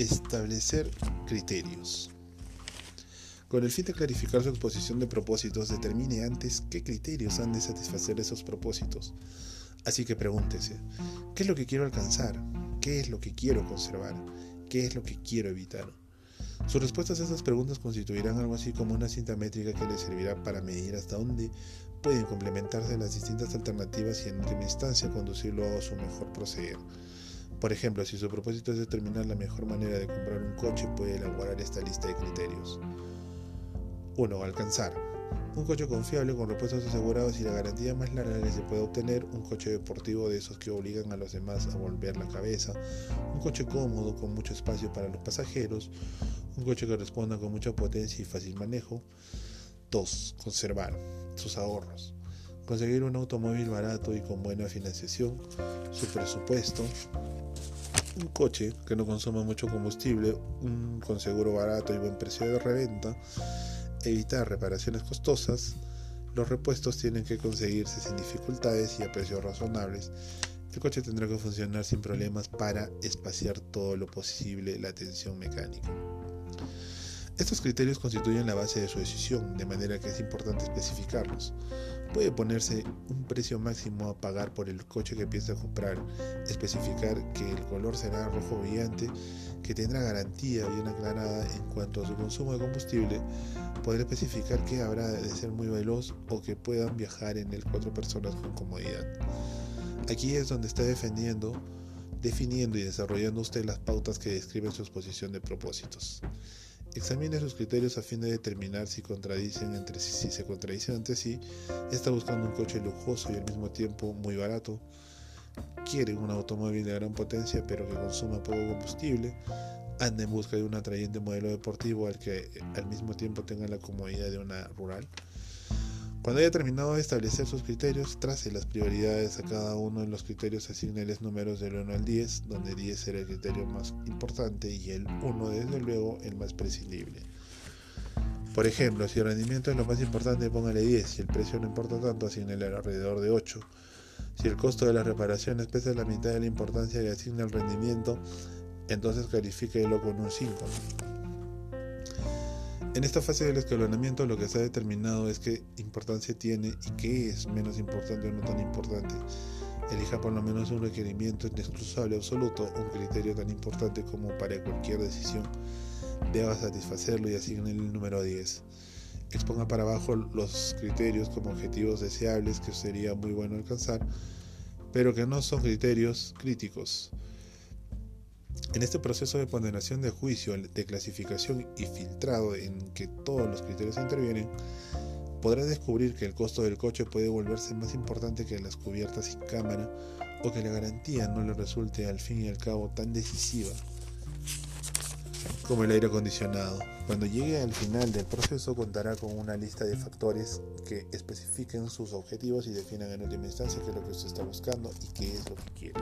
Establecer criterios. Con el fin de clarificar su exposición de propósitos, determine antes qué criterios han de satisfacer esos propósitos. Así que pregúntese, ¿qué es lo que quiero alcanzar? ¿Qué es lo que quiero conservar? ¿Qué es lo que quiero evitar? Sus respuestas a estas preguntas constituirán algo así como una cinta métrica que le servirá para medir hasta dónde pueden complementarse las distintas alternativas y en última instancia conducirlo a su mejor proceder. Por ejemplo, si su propósito es determinar la mejor manera de comprar un coche, puede elaborar esta lista de criterios. 1. Alcanzar. Un coche confiable con repuestos asegurados y la garantía más larga que se puede obtener, un coche deportivo de esos que obligan a los demás a volver la cabeza, un coche cómodo con mucho espacio para los pasajeros, un coche que responda con mucha potencia y fácil manejo. 2. Conservar sus ahorros. Conseguir un automóvil barato y con buena financiación, su presupuesto, un coche que no consuma mucho combustible, un con seguro barato y buen precio de reventa, evitar reparaciones costosas, los repuestos tienen que conseguirse sin dificultades y a precios razonables. El coche tendrá que funcionar sin problemas para espaciar todo lo posible la tensión mecánica. Estos criterios constituyen la base de su decisión, de manera que es importante especificarlos. Puede ponerse un precio máximo a pagar por el coche que piensa comprar, especificar que el color será rojo brillante, que tendrá garantía bien aclarada en cuanto a su consumo de combustible, poder especificar que habrá de ser muy veloz o que puedan viajar en él cuatro personas con comodidad. Aquí es donde está defendiendo, definiendo y desarrollando usted las pautas que describen su exposición de propósitos. Examine sus criterios a fin de determinar si contradicen entre sí. Si se contradicen entre sí, está buscando un coche lujoso y al mismo tiempo muy barato. Quiere un automóvil de gran potencia pero que consuma poco combustible. Anda en busca de un atrayente modelo deportivo al que al mismo tiempo tenga la comodidad de una rural. Cuando haya terminado de establecer sus criterios, trace las prioridades a cada uno de los criterios, asignales números del 1 al 10, donde 10 será el criterio más importante y el 1 desde luego el más prescindible. Por ejemplo, si el rendimiento es lo más importante, póngale 10, si el precio no importa tanto, asignale alrededor de 8. Si el costo de las reparaciones pesa la mitad de la importancia que asigna el rendimiento, entonces califíquelo con un 5. En esta fase del escalonamiento lo que se ha determinado es qué importancia tiene y qué es menos importante o no tan importante. Elija por lo menos un requerimiento inexcusable absoluto, un criterio tan importante como para cualquier decisión deba satisfacerlo y asigne el número 10. Exponga para abajo los criterios como objetivos deseables que sería muy bueno alcanzar, pero que no son criterios críticos. En este proceso de ponderación de juicio, de clasificación y filtrado en que todos los criterios intervienen, podrá descubrir que el costo del coche puede volverse más importante que las cubiertas sin cámara o que la garantía no le resulte al fin y al cabo tan decisiva como el aire acondicionado. Cuando llegue al final del proceso contará con una lista de factores que especifiquen sus objetivos y definan en última instancia qué es lo que usted está buscando y qué es lo que quiere.